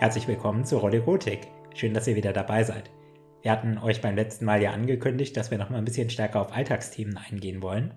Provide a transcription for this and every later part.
Herzlich willkommen zu Rodegotik. Schön, dass ihr wieder dabei seid. Wir hatten euch beim letzten Mal ja angekündigt, dass wir noch mal ein bisschen stärker auf Alltagsthemen eingehen wollen.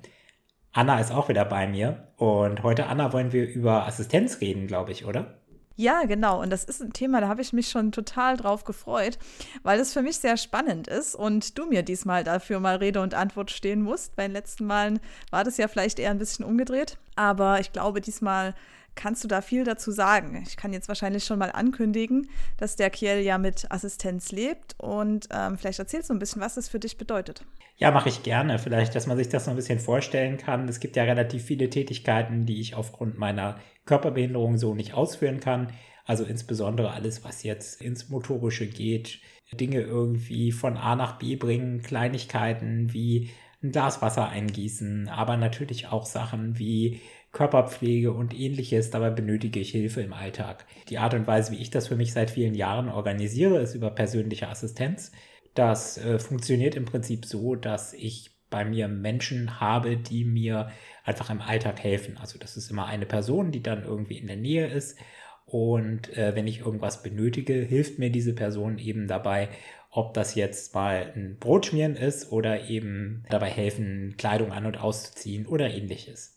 Anna ist auch wieder bei mir und heute, Anna, wollen wir über Assistenz reden, glaube ich, oder? Ja, genau. Und das ist ein Thema, da habe ich mich schon total drauf gefreut, weil es für mich sehr spannend ist und du mir diesmal dafür mal Rede und Antwort stehen musst. Bei den letzten Malen war das ja vielleicht eher ein bisschen umgedreht, aber ich glaube, diesmal kannst du da viel dazu sagen. Ich kann jetzt wahrscheinlich schon mal ankündigen, dass der Kiel ja mit Assistenz lebt und ähm, vielleicht erzählst du ein bisschen, was das für dich bedeutet. Ja, mache ich gerne. Vielleicht, dass man sich das noch ein bisschen vorstellen kann. Es gibt ja relativ viele Tätigkeiten, die ich aufgrund meiner Körperbehinderung so nicht ausführen kann. Also insbesondere alles, was jetzt ins Motorische geht, Dinge irgendwie von A nach B bringen, Kleinigkeiten wie ein Glas Wasser eingießen, aber natürlich auch Sachen wie Körperpflege und ähnliches. Dabei benötige ich Hilfe im Alltag. Die Art und Weise, wie ich das für mich seit vielen Jahren organisiere, ist über persönliche Assistenz. Das äh, funktioniert im Prinzip so, dass ich bei mir Menschen habe, die mir einfach im Alltag helfen. Also das ist immer eine Person, die dann irgendwie in der Nähe ist. Und äh, wenn ich irgendwas benötige, hilft mir diese Person eben dabei, ob das jetzt mal ein Brotschmieren ist oder eben dabei helfen, Kleidung an und auszuziehen oder ähnliches.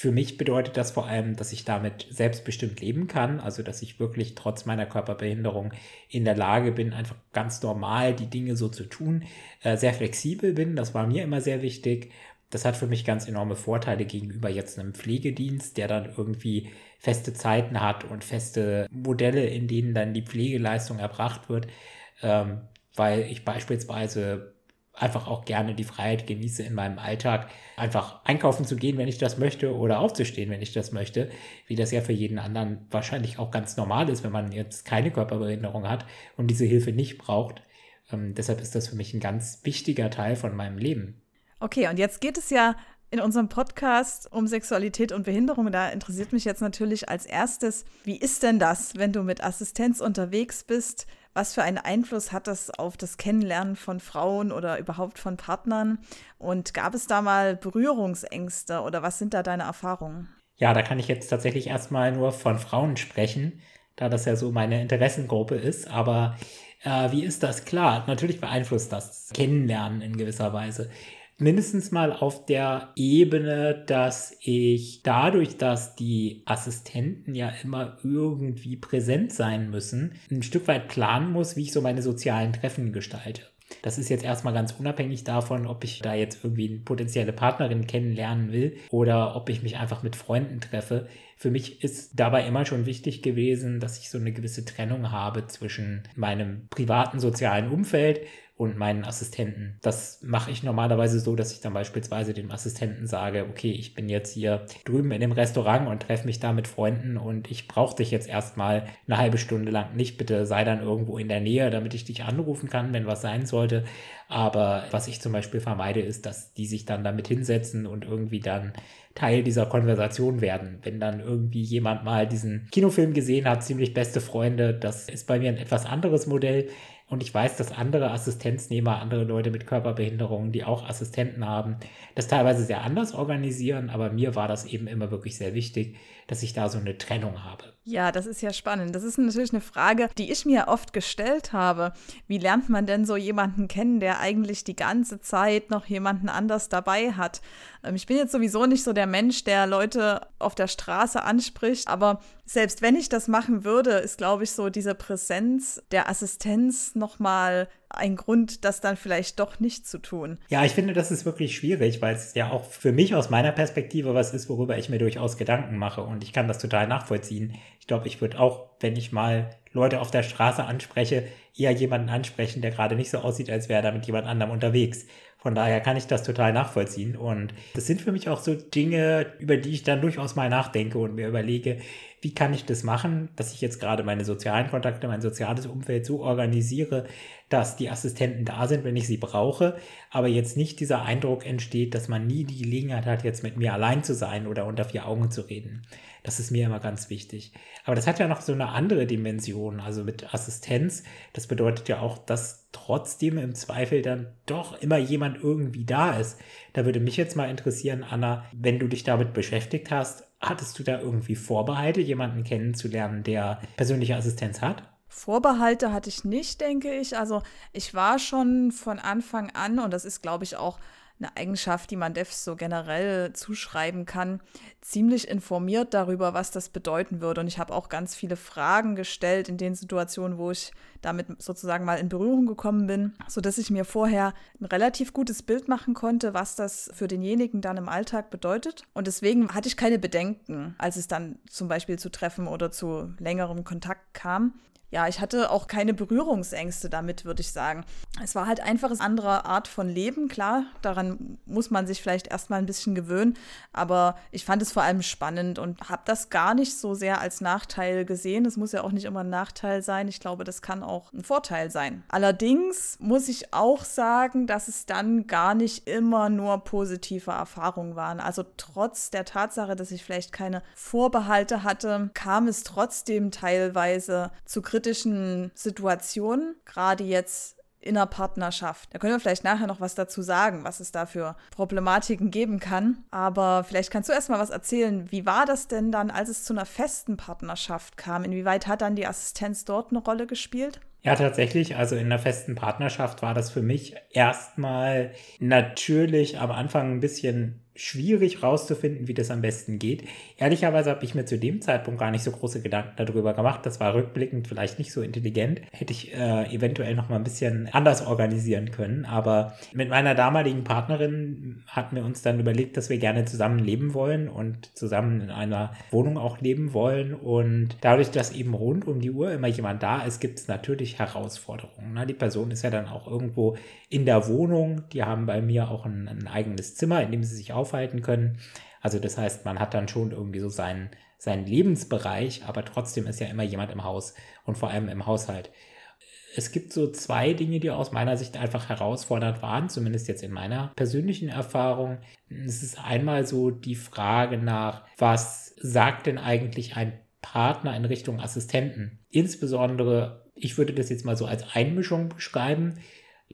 Für mich bedeutet das vor allem, dass ich damit selbstbestimmt leben kann, also dass ich wirklich trotz meiner Körperbehinderung in der Lage bin, einfach ganz normal die Dinge so zu tun, äh, sehr flexibel bin, das war mir immer sehr wichtig. Das hat für mich ganz enorme Vorteile gegenüber jetzt einem Pflegedienst, der dann irgendwie feste Zeiten hat und feste Modelle, in denen dann die Pflegeleistung erbracht wird, ähm, weil ich beispielsweise einfach auch gerne die Freiheit genieße in meinem Alltag, einfach einkaufen zu gehen, wenn ich das möchte, oder aufzustehen, wenn ich das möchte, wie das ja für jeden anderen wahrscheinlich auch ganz normal ist, wenn man jetzt keine Körperbehinderung hat und diese Hilfe nicht braucht. Ähm, deshalb ist das für mich ein ganz wichtiger Teil von meinem Leben. Okay, und jetzt geht es ja in unserem Podcast um Sexualität und Behinderung. Da interessiert mich jetzt natürlich als erstes, wie ist denn das, wenn du mit Assistenz unterwegs bist? Was für einen Einfluss hat das auf das Kennenlernen von Frauen oder überhaupt von Partnern? Und gab es da mal Berührungsängste oder was sind da deine Erfahrungen? Ja, da kann ich jetzt tatsächlich erstmal nur von Frauen sprechen, da das ja so meine Interessengruppe ist. Aber äh, wie ist das? Klar, natürlich beeinflusst das Kennenlernen in gewisser Weise mindestens mal auf der Ebene, dass ich dadurch, dass die Assistenten ja immer irgendwie präsent sein müssen, ein Stück weit planen muss, wie ich so meine sozialen Treffen gestalte. Das ist jetzt erstmal ganz unabhängig davon, ob ich da jetzt irgendwie eine potenzielle Partnerin kennenlernen will oder ob ich mich einfach mit Freunden treffe. Für mich ist dabei immer schon wichtig gewesen, dass ich so eine gewisse Trennung habe zwischen meinem privaten sozialen Umfeld und meinen Assistenten. Das mache ich normalerweise so, dass ich dann beispielsweise dem Assistenten sage, okay, ich bin jetzt hier drüben in dem Restaurant und treffe mich da mit Freunden und ich brauche dich jetzt erstmal eine halbe Stunde lang nicht. Bitte sei dann irgendwo in der Nähe, damit ich dich anrufen kann, wenn was sein sollte. Aber was ich zum Beispiel vermeide, ist, dass die sich dann damit hinsetzen und irgendwie dann Teil dieser Konversation werden. Wenn dann irgendwie jemand mal diesen Kinofilm gesehen hat, ziemlich beste Freunde, das ist bei mir ein etwas anderes Modell. Und ich weiß, dass andere Assistenznehmer, andere Leute mit Körperbehinderungen, die auch Assistenten haben, das teilweise sehr anders organisieren. Aber mir war das eben immer wirklich sehr wichtig, dass ich da so eine Trennung habe. Ja, das ist ja spannend. Das ist natürlich eine Frage, die ich mir oft gestellt habe. Wie lernt man denn so jemanden kennen, der eigentlich die ganze Zeit noch jemanden anders dabei hat? Ähm, ich bin jetzt sowieso nicht so der Mensch, der Leute auf der Straße anspricht, aber selbst wenn ich das machen würde, ist, glaube ich, so diese Präsenz der Assistenz nochmal ein Grund, das dann vielleicht doch nicht zu tun. Ja, ich finde, das ist wirklich schwierig, weil es ja auch für mich aus meiner Perspektive was ist, worüber ich mir durchaus Gedanken mache und ich kann das total nachvollziehen. Ich glaube, ich würde auch, wenn ich mal Leute auf der Straße anspreche, eher jemanden ansprechen, der gerade nicht so aussieht, als wäre er da mit jemand anderem unterwegs. Von daher kann ich das total nachvollziehen. Und das sind für mich auch so Dinge, über die ich dann durchaus mal nachdenke und mir überlege, wie kann ich das machen, dass ich jetzt gerade meine sozialen Kontakte, mein soziales Umfeld so organisiere, dass die Assistenten da sind, wenn ich sie brauche, aber jetzt nicht dieser Eindruck entsteht, dass man nie die Gelegenheit hat, jetzt mit mir allein zu sein oder unter vier Augen zu reden. Das ist mir immer ganz wichtig. Aber das hat ja noch so eine andere Dimension, also mit Assistenz. Das bedeutet ja auch, dass trotzdem im Zweifel dann doch immer jemand irgendwie da ist. Da würde mich jetzt mal interessieren, Anna, wenn du dich damit beschäftigt hast, hattest du da irgendwie Vorbehalte, jemanden kennenzulernen, der persönliche Assistenz hat? Vorbehalte hatte ich nicht, denke ich. Also ich war schon von Anfang an, und das ist, glaube ich, auch eine Eigenschaft, die man Devs so generell zuschreiben kann, ziemlich informiert darüber, was das bedeuten würde. Und ich habe auch ganz viele Fragen gestellt in den Situationen, wo ich damit sozusagen mal in Berührung gekommen bin, sodass ich mir vorher ein relativ gutes Bild machen konnte, was das für denjenigen dann im Alltag bedeutet. Und deswegen hatte ich keine Bedenken, als es dann zum Beispiel zu Treffen oder zu längerem Kontakt kam ja, ich hatte auch keine Berührungsängste damit, würde ich sagen. Es war halt einfach eine andere Art von Leben, klar, daran muss man sich vielleicht erstmal ein bisschen gewöhnen, aber ich fand es vor allem spannend und habe das gar nicht so sehr als Nachteil gesehen. Es muss ja auch nicht immer ein Nachteil sein. Ich glaube, das kann auch ein Vorteil sein. Allerdings muss ich auch sagen, dass es dann gar nicht immer nur positive Erfahrungen waren. Also trotz der Tatsache, dass ich vielleicht keine Vorbehalte hatte, kam es trotzdem teilweise zu Kritik kritischen Situationen, gerade jetzt in einer Partnerschaft. Da können wir vielleicht nachher noch was dazu sagen, was es da für Problematiken geben kann. Aber vielleicht kannst du erst mal was erzählen. Wie war das denn dann, als es zu einer festen Partnerschaft kam? Inwieweit hat dann die Assistenz dort eine Rolle gespielt? Ja, tatsächlich. Also in einer festen Partnerschaft war das für mich erstmal natürlich am Anfang ein bisschen schwierig rauszufinden, wie das am besten geht. Ehrlicherweise habe ich mir zu dem Zeitpunkt gar nicht so große Gedanken darüber gemacht. Das war rückblickend vielleicht nicht so intelligent. Hätte ich äh, eventuell noch mal ein bisschen anders organisieren können. Aber mit meiner damaligen Partnerin hatten wir uns dann überlegt, dass wir gerne zusammen leben wollen und zusammen in einer Wohnung auch leben wollen. Und dadurch, dass eben rund um die Uhr immer jemand da ist, gibt es natürlich Herausforderungen. Ne? Die Person ist ja dann auch irgendwo in der Wohnung. Die haben bei mir auch ein, ein eigenes Zimmer, in dem sie sich aufhalten können. Also das heißt, man hat dann schon irgendwie so seinen, seinen Lebensbereich, aber trotzdem ist ja immer jemand im Haus und vor allem im Haushalt. Es gibt so zwei Dinge, die aus meiner Sicht einfach herausfordernd waren, zumindest jetzt in meiner persönlichen Erfahrung. Es ist einmal so die Frage nach, was sagt denn eigentlich ein Partner in Richtung Assistenten? Insbesondere, ich würde das jetzt mal so als Einmischung beschreiben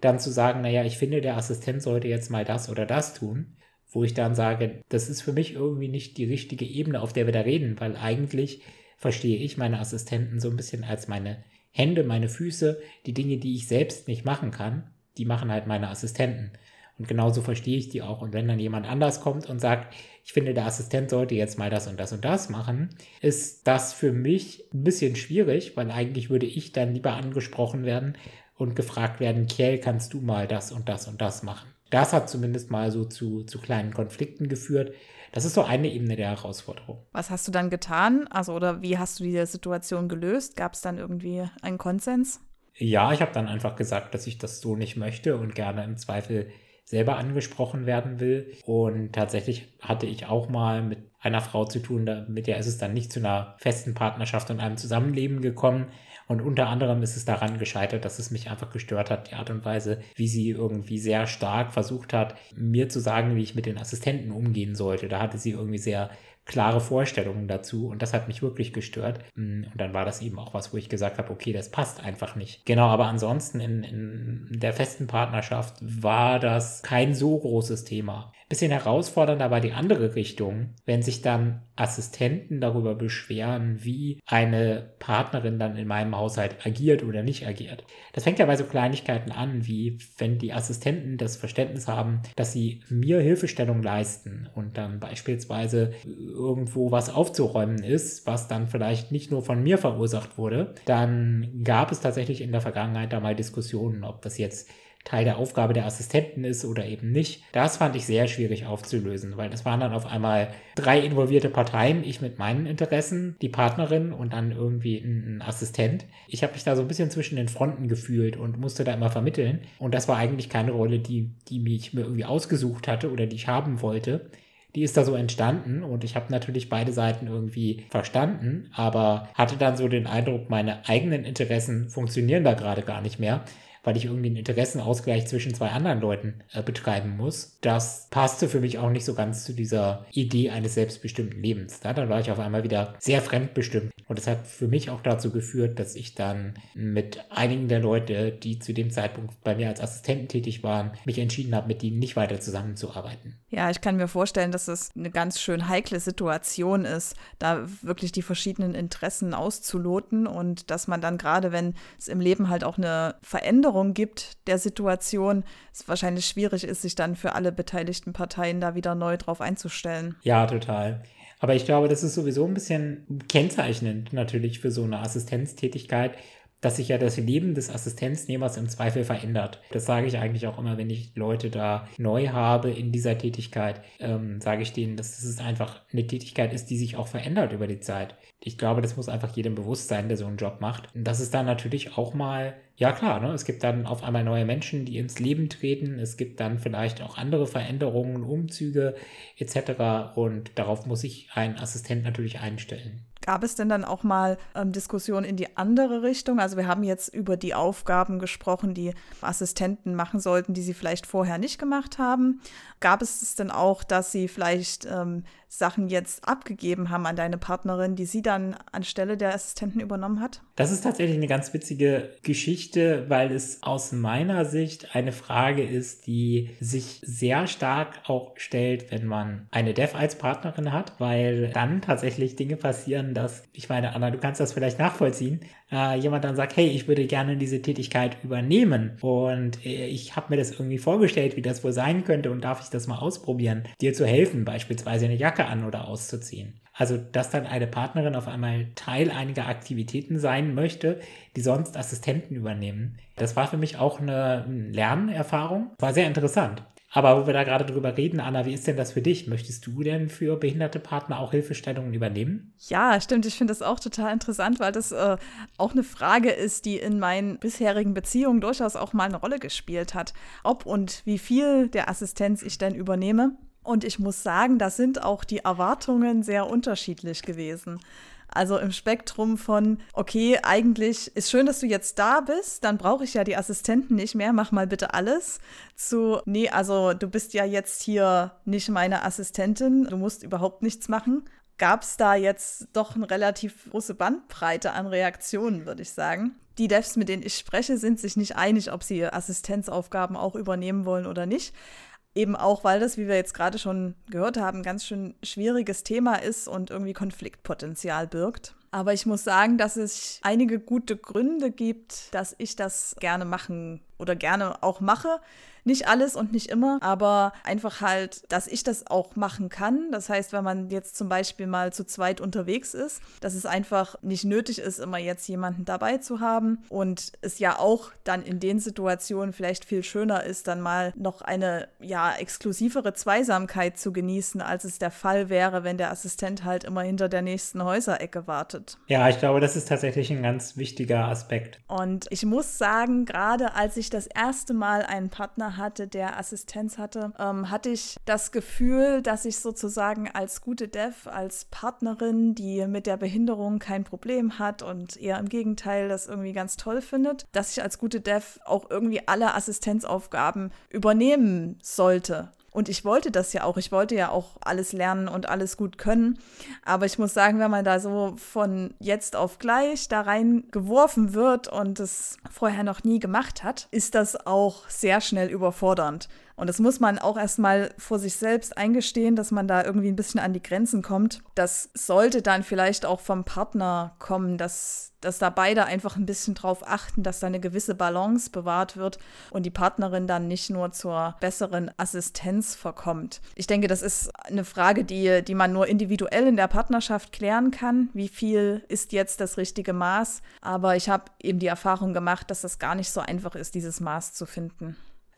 dann zu sagen, naja, ich finde, der Assistent sollte jetzt mal das oder das tun, wo ich dann sage, das ist für mich irgendwie nicht die richtige Ebene, auf der wir da reden, weil eigentlich verstehe ich meine Assistenten so ein bisschen als meine Hände, meine Füße, die Dinge, die ich selbst nicht machen kann, die machen halt meine Assistenten. Und genauso verstehe ich die auch. Und wenn dann jemand anders kommt und sagt, ich finde, der Assistent sollte jetzt mal das und das und das machen, ist das für mich ein bisschen schwierig, weil eigentlich würde ich dann lieber angesprochen werden, und gefragt werden, Kiel, kannst du mal das und das und das machen? Das hat zumindest mal so zu, zu kleinen Konflikten geführt. Das ist so eine Ebene der Herausforderung. Was hast du dann getan? Also, oder wie hast du die Situation gelöst? Gab es dann irgendwie einen Konsens? Ja, ich habe dann einfach gesagt, dass ich das so nicht möchte und gerne im Zweifel selber angesprochen werden will. Und tatsächlich hatte ich auch mal mit einer Frau zu tun, mit der ist es dann nicht zu einer festen Partnerschaft und einem Zusammenleben gekommen. Und unter anderem ist es daran gescheitert, dass es mich einfach gestört hat, die Art und Weise, wie sie irgendwie sehr stark versucht hat, mir zu sagen, wie ich mit den Assistenten umgehen sollte. Da hatte sie irgendwie sehr klare Vorstellungen dazu und das hat mich wirklich gestört. Mm, und dann war das eben auch was, wo ich gesagt habe, okay, das passt einfach nicht. Genau, aber ansonsten in, in der festen Partnerschaft war das kein so großes Thema. Bisschen herausfordernder war die andere Richtung, wenn sich dann Assistenten darüber beschweren, wie eine Partnerin dann in meinem Haushalt agiert oder nicht agiert. Das fängt ja bei so Kleinigkeiten an, wie wenn die Assistenten das Verständnis haben, dass sie mir Hilfestellung leisten und dann beispielsweise irgendwo was aufzuräumen ist, was dann vielleicht nicht nur von mir verursacht wurde, dann gab es tatsächlich in der Vergangenheit da mal Diskussionen, ob das jetzt Teil der Aufgabe der Assistenten ist oder eben nicht. Das fand ich sehr schwierig aufzulösen, weil das waren dann auf einmal drei involvierte Parteien, ich mit meinen Interessen, die Partnerin und dann irgendwie ein, Assistent. Ich habe mich da so ein bisschen zwischen den Fronten gefühlt und musste da immer vermitteln. Und das war eigentlich keine Rolle, die, die mich mir irgendwie ausgesucht hatte oder die ich haben wollte die ist da so entstanden und ich habe natürlich beide Seiten irgendwie verstanden, aber hatte dann so den Eindruck, meine eigenen Interessen funktionieren da gerade gar nicht mehr, weil ich irgendwie einen Interessenausgleich zwischen zwei anderen Leuten äh, betreiben muss. Das passte für mich auch nicht so ganz zu dieser Idee eines selbstbestimmten Lebens. Da, dann war ich auf einmal wieder sehr fremdbestimmt. Und das hat für mich auch dazu geführt, dass ich dann mit einigen der Leute, die zu dem Zeitpunkt bei mir als Assistenten tätig waren, mich entschieden habe, mit ihnen nicht weiter zusammenzuarbeiten. Ja, ich kann mir vorstellen, dass es eine ganz schön heikle Situation ist, da wirklich die verschiedenen Interessen auszuloten und dass man dann gerade, wenn es im Leben halt auch eine Veränderung gibt der Situation, es wahrscheinlich schwierig ist, sich dann für alle beteiligten Parteien da wieder neu drauf einzustellen. Ja, total. Aber ich glaube, das ist sowieso ein bisschen kennzeichnend natürlich für so eine Assistenztätigkeit, dass sich ja das Leben des Assistenznehmers im Zweifel verändert. Das sage ich eigentlich auch immer, wenn ich Leute da neu habe in dieser Tätigkeit, ähm, sage ich denen, dass das einfach eine Tätigkeit ist, die sich auch verändert über die Zeit. Ich glaube, das muss einfach jedem bewusst sein, der so einen Job macht. Und das ist dann natürlich auch mal, ja klar, ne? es gibt dann auf einmal neue Menschen, die ins Leben treten. Es gibt dann vielleicht auch andere Veränderungen, Umzüge etc. Und darauf muss sich ein Assistent natürlich einstellen. Gab es denn dann auch mal ähm, Diskussionen in die andere Richtung? Also wir haben jetzt über die Aufgaben gesprochen, die Assistenten machen sollten, die sie vielleicht vorher nicht gemacht haben. Gab es es denn auch, dass sie vielleicht ähm, Sachen jetzt abgegeben haben an deine Partnerin, die sie dann anstelle der Assistenten übernommen hat? Das ist tatsächlich eine ganz witzige Geschichte, weil es aus meiner Sicht eine Frage ist, die sich sehr stark auch stellt, wenn man eine Dev als Partnerin hat, weil dann tatsächlich Dinge passieren, dass, ich meine, Anna, du kannst das vielleicht nachvollziehen, äh, jemand dann sagt, hey, ich würde gerne diese Tätigkeit übernehmen und äh, ich habe mir das irgendwie vorgestellt, wie das wohl sein könnte und darf ich das mal ausprobieren, dir zu helfen, beispielsweise eine Jacke an oder auszuziehen. Also, dass dann eine Partnerin auf einmal Teil einiger Aktivitäten sein möchte, die sonst Assistenten übernehmen. Das war für mich auch eine Lernerfahrung. War sehr interessant. Aber wo wir da gerade drüber reden, Anna, wie ist denn das für dich? Möchtest du denn für behinderte Partner auch Hilfestellungen übernehmen? Ja, stimmt. Ich finde das auch total interessant, weil das äh, auch eine Frage ist, die in meinen bisherigen Beziehungen durchaus auch mal eine Rolle gespielt hat. Ob und wie viel der Assistenz ich denn übernehme. Und ich muss sagen, da sind auch die Erwartungen sehr unterschiedlich gewesen. Also im Spektrum von, okay, eigentlich ist schön, dass du jetzt da bist, dann brauche ich ja die Assistenten nicht mehr, mach mal bitte alles. Zu, nee, also du bist ja jetzt hier nicht meine Assistentin, du musst überhaupt nichts machen. Gab es da jetzt doch eine relativ große Bandbreite an Reaktionen, würde ich sagen. Die Devs, mit denen ich spreche, sind sich nicht einig, ob sie Assistenzaufgaben auch übernehmen wollen oder nicht. Eben auch, weil das, wie wir jetzt gerade schon gehört haben, ganz schön schwieriges Thema ist und irgendwie Konfliktpotenzial birgt. Aber ich muss sagen, dass es einige gute Gründe gibt, dass ich das gerne machen oder gerne auch mache. Nicht alles und nicht immer, aber einfach halt, dass ich das auch machen kann. Das heißt, wenn man jetzt zum Beispiel mal zu zweit unterwegs ist, dass es einfach nicht nötig ist, immer jetzt jemanden dabei zu haben und es ja auch dann in den Situationen vielleicht viel schöner ist, dann mal noch eine ja exklusivere Zweisamkeit zu genießen, als es der Fall wäre, wenn der Assistent halt immer hinter der nächsten Häuserecke wartet. Ja, ich glaube, das ist tatsächlich ein ganz wichtiger Aspekt. Und ich muss sagen, gerade als ich das erste Mal einen Partner hatte, der Assistenz hatte, ähm, hatte ich das Gefühl, dass ich sozusagen als gute Dev, als Partnerin, die mit der Behinderung kein Problem hat und eher im Gegenteil das irgendwie ganz toll findet, dass ich als gute Dev auch irgendwie alle Assistenzaufgaben übernehmen sollte. Und ich wollte das ja auch. Ich wollte ja auch alles lernen und alles gut können. Aber ich muss sagen, wenn man da so von jetzt auf gleich da reingeworfen wird und es vorher noch nie gemacht hat, ist das auch sehr schnell überfordernd. Und das muss man auch erstmal vor sich selbst eingestehen, dass man da irgendwie ein bisschen an die Grenzen kommt. Das sollte dann vielleicht auch vom Partner kommen, dass, dass da beide einfach ein bisschen drauf achten, dass da eine gewisse Balance bewahrt wird und die Partnerin dann nicht nur zur besseren Assistenz verkommt. Ich denke, das ist eine Frage, die, die man nur individuell in der Partnerschaft klären kann. Wie viel ist jetzt das richtige Maß? Aber ich habe eben die Erfahrung gemacht, dass das gar nicht so einfach ist, dieses Maß zu finden.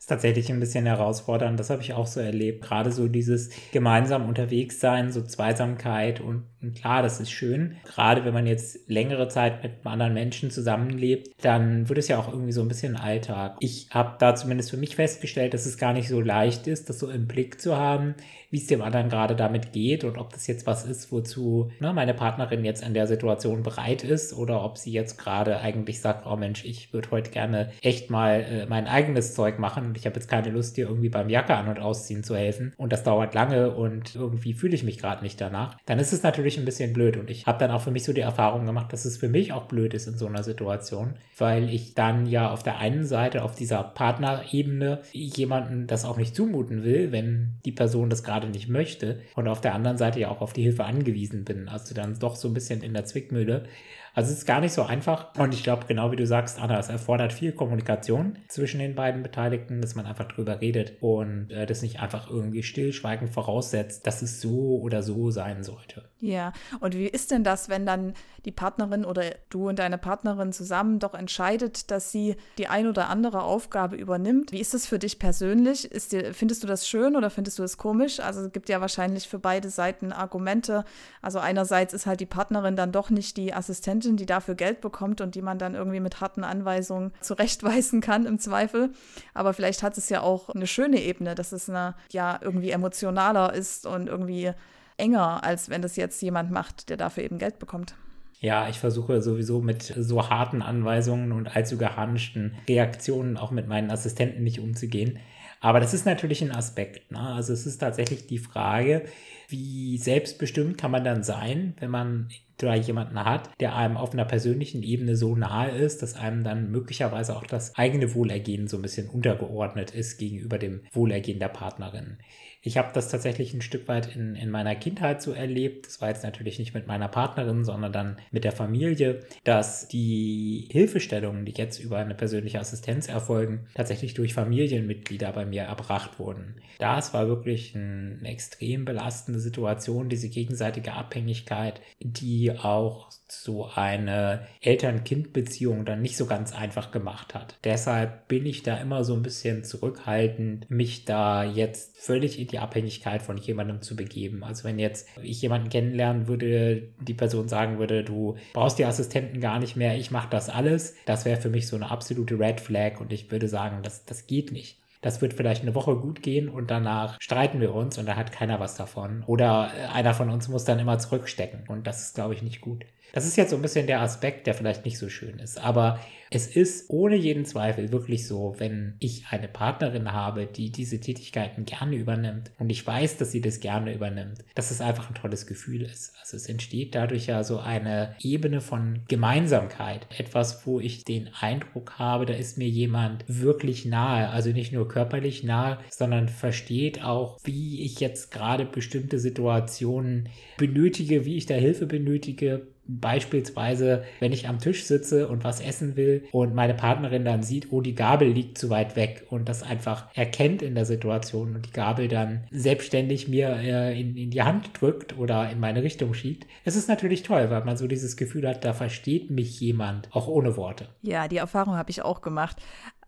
Tatsächlich ein bisschen herausfordernd. Das habe ich auch so erlebt. Gerade so dieses gemeinsam unterwegs sein, so Zweisamkeit und, und, klar, das ist schön. Gerade wenn man jetzt längere Zeit mit anderen Menschen zusammenlebt, dann wird es ja auch irgendwie so ein bisschen Alltag. Ich habe da zumindest für mich festgestellt, dass es gar nicht so leicht ist, das so im Blick zu haben, wie es dem anderen gerade damit geht und ob das jetzt was ist, wozu ne, meine Partnerin jetzt in der Situation bereit ist oder ob sie jetzt gerade eigentlich sagt, oh Mensch, ich würde heute gerne echt mal äh, mein eigenes Zeug machen und ich habe jetzt keine Lust, dir irgendwie beim Jacke an- und ausziehen zu helfen und das dauert lange und irgendwie fühle ich mich gerade nicht danach, dann ist es natürlich ein bisschen blöd und ich habe dann auch für mich so die Erfahrung gemacht, dass es für mich auch blöd ist in so einer Situation, weil ich dann ja auf der einen Seite auf dieser Partnerebene jemanden das auch nicht zumuten will, wenn die Person das gerade gerade nicht möchte und auf der anderen Seite ja auch auf die Hilfe angewiesen bin. Also dann doch so ein bisschen in der Zwickmühle. Also es ist gar nicht so einfach. Und ich glaube, genau wie du sagst, Anna, es erfordert viel Kommunikation zwischen den beiden Beteiligten, dass man einfach drüber redet und äh, das nicht einfach irgendwie stillschweigend voraussetzt, dass es so oder so sein sollte. Ja, und wie ist denn das, wenn dann die Partnerin oder du und deine Partnerin zusammen doch entscheidet, dass sie die ein oder andere Aufgabe übernimmt? Wie ist das für dich persönlich? Ist dir, findest du das schön oder findest du es komisch? Also es gibt ja wahrscheinlich für beide Seiten Argumente. Also einerseits ist halt die Partnerin dann doch nicht die Assistentin, die dafür Geld bekommt und die man dann irgendwie mit harten Anweisungen zurechtweisen kann im Zweifel. Aber vielleicht hat es ja auch eine schöne Ebene, dass es eine, ja irgendwie emotionaler ist und irgendwie enger, als wenn das jetzt jemand macht, der dafür eben Geld bekommt. Ja, ich versuche sowieso mit so harten Anweisungen und allzu geharnischten Reaktionen auch mit meinen Assistenten nicht umzugehen. Aber das ist natürlich ein Aspekt. Ne? Also es ist tatsächlich die Frage, wie selbstbestimmt kann man dann sein, wenn man da jemanden hat, der einem auf einer persönlichen Ebene so nahe ist, dass einem dann möglicherweise auch das eigene Wohlergehen so ein bisschen untergeordnet ist gegenüber dem Wohlergehen der Partnerin. Ich habe das tatsächlich ein Stück weit in, in meiner Kindheit so erlebt. Das war jetzt natürlich nicht mit meiner Partnerin, sondern dann mit der Familie, dass die Hilfestellungen, die jetzt über eine persönliche Assistenz erfolgen, tatsächlich durch Familienmitglieder bei mir erbracht wurden. Das war wirklich eine extrem belastende Situation, diese gegenseitige Abhängigkeit, die auch so eine Eltern-Kind-Beziehung dann nicht so ganz einfach gemacht hat. Deshalb bin ich da immer so ein bisschen zurückhaltend, mich da jetzt völlig die Abhängigkeit von jemandem zu begeben. Also wenn jetzt ich jemanden kennenlernen würde, die Person sagen würde, du brauchst die Assistenten gar nicht mehr, ich mache das alles, das wäre für mich so eine absolute Red Flag und ich würde sagen, das, das geht nicht. Das wird vielleicht eine Woche gut gehen und danach streiten wir uns und da hat keiner was davon. Oder einer von uns muss dann immer zurückstecken und das ist, glaube ich, nicht gut. Das ist jetzt so ein bisschen der Aspekt, der vielleicht nicht so schön ist. Aber es ist ohne jeden Zweifel wirklich so, wenn ich eine Partnerin habe, die diese Tätigkeiten gerne übernimmt und ich weiß, dass sie das gerne übernimmt, dass es einfach ein tolles Gefühl ist. Also es entsteht dadurch ja so eine Ebene von Gemeinsamkeit. Etwas, wo ich den Eindruck habe, da ist mir jemand wirklich nahe. Also nicht nur körperlich nahe, sondern versteht auch, wie ich jetzt gerade bestimmte Situationen benötige, wie ich da Hilfe benötige Beispielsweise, wenn ich am Tisch sitze und was essen will und meine Partnerin dann sieht, oh, die Gabel liegt zu weit weg und das einfach erkennt in der Situation und die Gabel dann selbstständig mir äh, in, in die Hand drückt oder in meine Richtung schiebt. Es ist natürlich toll, weil man so dieses Gefühl hat, da versteht mich jemand, auch ohne Worte. Ja, die Erfahrung habe ich auch gemacht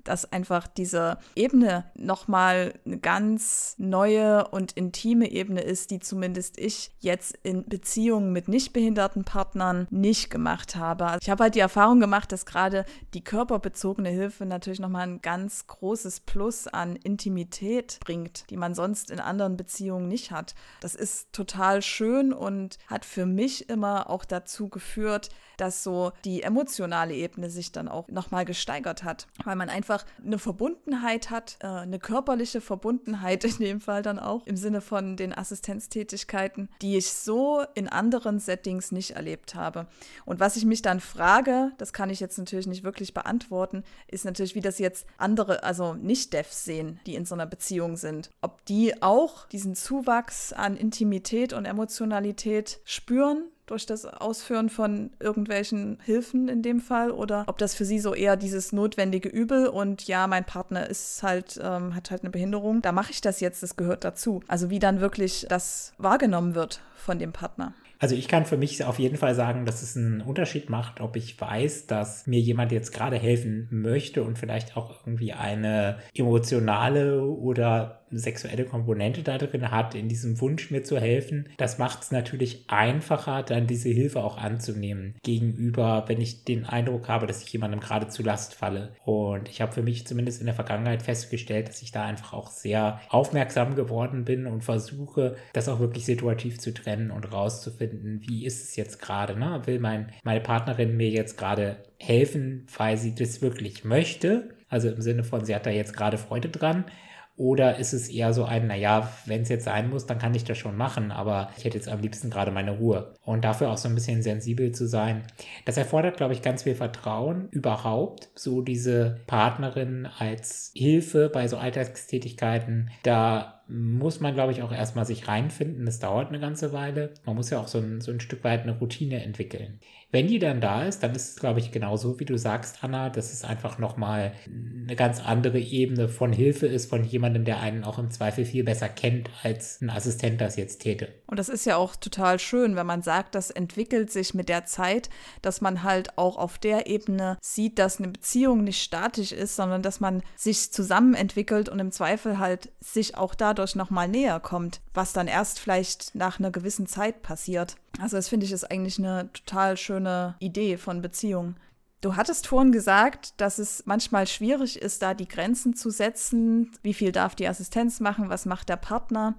dass einfach diese Ebene nochmal eine ganz neue und intime Ebene ist, die zumindest ich jetzt in Beziehungen mit nicht behinderten Partnern nicht gemacht habe. Also ich habe halt die Erfahrung gemacht, dass gerade die körperbezogene Hilfe natürlich nochmal ein ganz großes Plus an Intimität bringt, die man sonst in anderen Beziehungen nicht hat. Das ist total schön und hat für mich immer auch dazu geführt, dass so die emotionale Ebene sich dann auch nochmal gesteigert hat, weil man einfach eine Verbundenheit hat, äh, eine körperliche Verbundenheit in dem Fall dann auch im Sinne von den Assistenztätigkeiten, die ich so in anderen Settings nicht erlebt habe. Und was ich mich dann frage, das kann ich jetzt natürlich nicht wirklich beantworten, ist natürlich, wie das jetzt andere, also Nicht-Devs sehen, die in so einer Beziehung sind. Ob die auch diesen Zuwachs an Intimität und Emotionalität spüren, durch das Ausführen von irgendwelchen Hilfen in dem Fall oder ob das für sie so eher dieses notwendige Übel und ja, mein Partner ist halt, ähm, hat halt eine Behinderung, da mache ich das jetzt, das gehört dazu. Also wie dann wirklich das wahrgenommen wird von dem Partner. Also ich kann für mich auf jeden Fall sagen, dass es einen Unterschied macht, ob ich weiß, dass mir jemand jetzt gerade helfen möchte und vielleicht auch irgendwie eine emotionale oder sexuelle Komponente da drin hat, in diesem Wunsch mir zu helfen. Das macht es natürlich einfacher, dann diese Hilfe auch anzunehmen gegenüber, wenn ich den Eindruck habe, dass ich jemandem gerade zu Last falle. Und ich habe für mich zumindest in der Vergangenheit festgestellt, dass ich da einfach auch sehr aufmerksam geworden bin und versuche, das auch wirklich situativ zu trennen und rauszufinden, wie ist es jetzt gerade. Ne? Will mein, meine Partnerin mir jetzt gerade helfen, weil sie das wirklich möchte? Also im Sinne von, sie hat da jetzt gerade Freude dran oder ist es eher so ein, naja, wenn es jetzt sein muss, dann kann ich das schon machen, aber ich hätte jetzt am liebsten gerade meine Ruhe. Und dafür auch so ein bisschen sensibel zu sein. Das erfordert, glaube ich, ganz viel Vertrauen überhaupt, so diese Partnerin als Hilfe bei so Alltagstätigkeiten. Da muss man, glaube ich, auch erstmal sich reinfinden. Das dauert eine ganze Weile. Man muss ja auch so ein, so ein Stück weit eine Routine entwickeln. Wenn die dann da ist, dann ist es, glaube ich, genauso, wie du sagst, Anna, dass es einfach nochmal eine ganz andere Ebene von Hilfe ist, von jemandem, der einen auch im Zweifel viel besser kennt, als ein Assistent das jetzt täte. Und das ist ja auch total schön, wenn man sagt, das entwickelt sich mit der Zeit, dass man halt auch auf der Ebene sieht, dass eine Beziehung nicht statisch ist, sondern dass man sich zusammen entwickelt und im Zweifel halt sich auch dadurch nochmal näher kommt, was dann erst vielleicht nach einer gewissen Zeit passiert. Also das finde ich ist eigentlich eine total schöne Idee von Beziehung. Du hattest vorhin gesagt, dass es manchmal schwierig ist, da die Grenzen zu setzen. Wie viel darf die Assistenz machen? Was macht der Partner?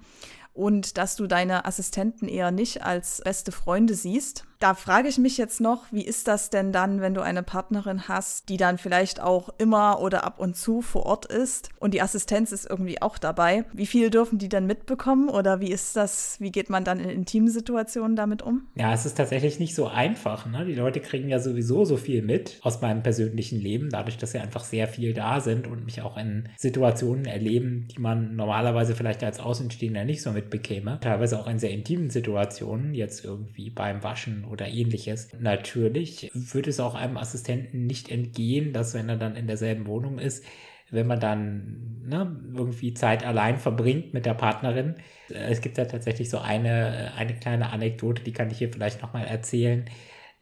Und dass du deine Assistenten eher nicht als beste Freunde siehst. Da frage ich mich jetzt noch, wie ist das denn dann, wenn du eine Partnerin hast, die dann vielleicht auch immer oder ab und zu vor Ort ist und die Assistenz ist irgendwie auch dabei? Wie viel dürfen die denn mitbekommen oder wie ist das, wie geht man dann in intimen Situationen damit um? Ja, es ist tatsächlich nicht so einfach. Ne? Die Leute kriegen ja sowieso so viel mit aus meinem persönlichen Leben, dadurch, dass sie einfach sehr viel da sind und mich auch in Situationen erleben, die man normalerweise vielleicht als Außenstehender nicht so mitbekäme. Teilweise auch in sehr intimen Situationen, jetzt irgendwie beim Waschen oder ähnliches. Natürlich würde es auch einem Assistenten nicht entgehen, dass wenn er dann in derselben Wohnung ist, wenn man dann ne, irgendwie Zeit allein verbringt mit der Partnerin. Es gibt ja tatsächlich so eine, eine kleine Anekdote, die kann ich hier vielleicht nochmal erzählen.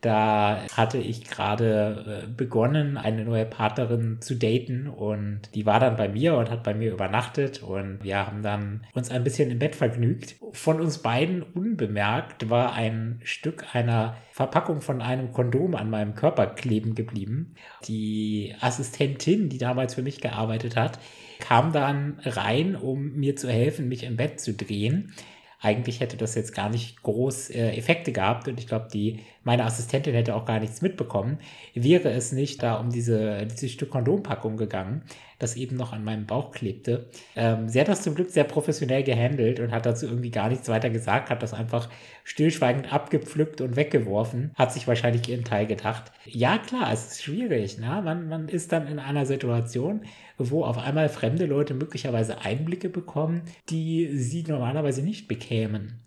Da hatte ich gerade äh, begonnen, eine neue Partnerin zu daten und die war dann bei mir und hat bei mir übernachtet und wir haben dann uns ein bisschen im Bett vergnügt. Von uns beiden unbemerkt war ein Stück einer Verpackung von einem Kondom an meinem Körper kleben geblieben. Die Assistentin, die damals für mich gearbeitet hat, kam dann rein, um mir zu helfen, mich im Bett zu drehen eigentlich hätte das jetzt gar nicht groß äh, Effekte gehabt und ich glaube, die meine Assistentin hätte auch gar nichts mitbekommen, wäre es nicht da um diese, dieses Stück Kondompackung gegangen, das eben noch an meinem Bauch klebte. Ähm, sie hat das zum Glück sehr professionell gehandelt und hat dazu irgendwie gar nichts weiter gesagt, hat das einfach stillschweigend abgepflückt und weggeworfen, hat sich wahrscheinlich ihren Teil gedacht. Ja, klar, es ist schwierig. Ne? Man, man ist dann in einer Situation, wo auf einmal fremde Leute möglicherweise Einblicke bekommen, die sie normalerweise nicht bekämen.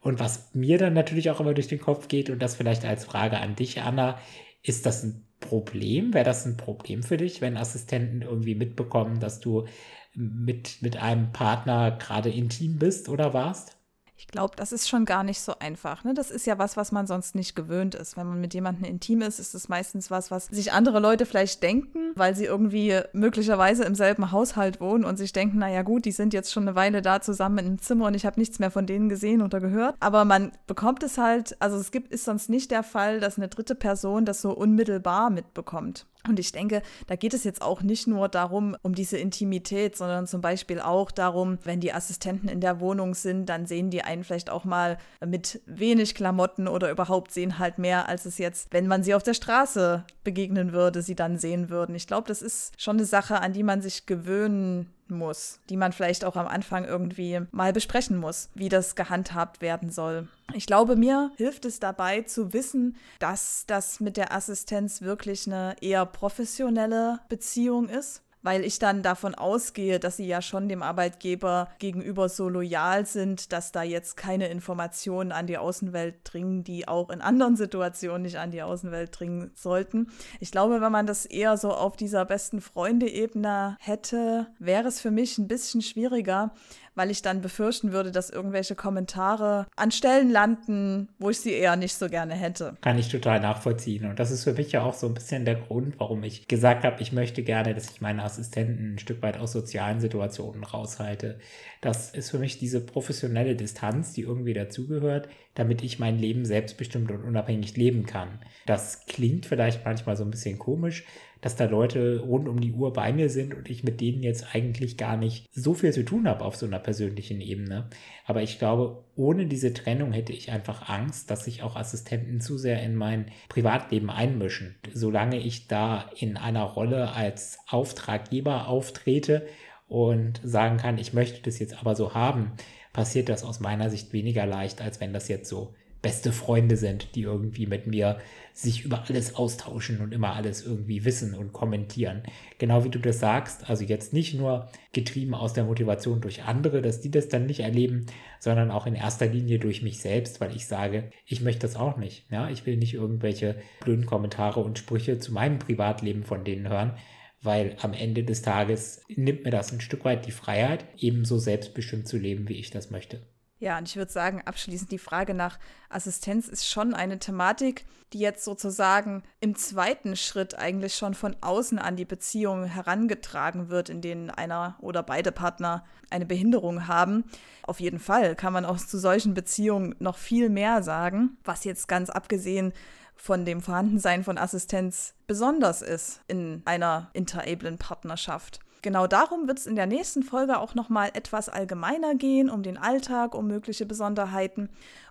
Und was mir dann natürlich auch immer durch den Kopf geht, und das vielleicht als Frage an dich, Anna, ist das ein Problem? Wäre das ein Problem für dich, wenn Assistenten irgendwie mitbekommen, dass du mit, mit einem Partner gerade intim bist oder warst? Ich glaube, das ist schon gar nicht so einfach. Ne? Das ist ja was, was man sonst nicht gewöhnt ist. Wenn man mit jemandem intim ist, ist es meistens was, was sich andere Leute vielleicht denken, weil sie irgendwie möglicherweise im selben Haushalt wohnen und sich denken, naja gut, die sind jetzt schon eine Weile da zusammen einem Zimmer und ich habe nichts mehr von denen gesehen oder gehört. Aber man bekommt es halt, also es gibt, ist sonst nicht der Fall, dass eine dritte Person das so unmittelbar mitbekommt. Und ich denke, da geht es jetzt auch nicht nur darum, um diese Intimität, sondern zum Beispiel auch darum, wenn die Assistenten in der Wohnung sind, dann sehen die einen vielleicht auch mal mit wenig Klamotten oder überhaupt sehen halt mehr, als es jetzt, wenn man sie auf der Straße begegnen würde, sie dann sehen würden. Ich glaube, das ist schon eine Sache, an die man sich gewöhnen muss, die man vielleicht auch am Anfang irgendwie mal besprechen muss, wie das gehandhabt werden soll. Ich glaube, mir hilft es dabei zu wissen, dass das mit der Assistenz wirklich eine eher professionelle Beziehung ist weil ich dann davon ausgehe, dass sie ja schon dem Arbeitgeber gegenüber so loyal sind, dass da jetzt keine Informationen an die Außenwelt dringen, die auch in anderen Situationen nicht an die Außenwelt dringen sollten. Ich glaube, wenn man das eher so auf dieser besten Freunde-Ebene hätte, wäre es für mich ein bisschen schwieriger, weil ich dann befürchten würde, dass irgendwelche Kommentare an Stellen landen, wo ich sie eher nicht so gerne hätte. Kann ich total nachvollziehen. Und das ist für mich ja auch so ein bisschen der Grund, warum ich gesagt habe, ich möchte gerne, dass ich meine Assistenten ein Stück weit aus sozialen Situationen raushalte. Das ist für mich diese professionelle Distanz, die irgendwie dazugehört, damit ich mein Leben selbstbestimmt und unabhängig leben kann. Das klingt vielleicht manchmal so ein bisschen komisch, dass da Leute rund um die Uhr bei mir sind und ich mit denen jetzt eigentlich gar nicht so viel zu tun habe auf so einer persönlichen Ebene. Aber ich glaube, ohne diese Trennung hätte ich einfach Angst, dass sich auch Assistenten zu sehr in mein Privatleben einmischen. Solange ich da in einer Rolle als Auftraggeber auftrete und sagen kann, ich möchte das jetzt aber so haben, passiert das aus meiner Sicht weniger leicht, als wenn das jetzt so beste Freunde sind, die irgendwie mit mir sich über alles austauschen und immer alles irgendwie wissen und kommentieren. Genau wie du das sagst, also jetzt nicht nur getrieben aus der Motivation durch andere, dass die das dann nicht erleben, sondern auch in erster Linie durch mich selbst, weil ich sage, ich möchte das auch nicht. Ja, ich will nicht irgendwelche blöden Kommentare und Sprüche zu meinem Privatleben von denen hören, weil am Ende des Tages nimmt mir das ein Stück weit die Freiheit, ebenso selbstbestimmt zu leben, wie ich das möchte. Ja, und ich würde sagen, abschließend die Frage nach Assistenz ist schon eine Thematik, die jetzt sozusagen im zweiten Schritt eigentlich schon von außen an die Beziehung herangetragen wird, in denen einer oder beide Partner eine Behinderung haben. Auf jeden Fall kann man auch zu solchen Beziehungen noch viel mehr sagen, was jetzt ganz abgesehen von dem Vorhandensein von Assistenz besonders ist in einer interablen Partnerschaft. Genau darum wird es in der nächsten Folge auch nochmal etwas allgemeiner gehen, um den Alltag, um mögliche Besonderheiten.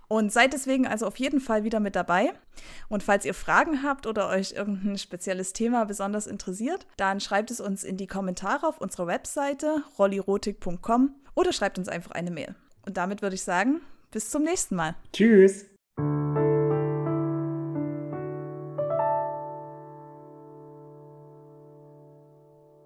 Und seid deswegen also auf jeden Fall wieder mit dabei. Und falls ihr Fragen habt oder euch irgendein spezielles Thema besonders interessiert, dann schreibt es uns in die Kommentare auf unserer Webseite rollirotik.com oder schreibt uns einfach eine Mail. Und damit würde ich sagen, bis zum nächsten Mal. Tschüss.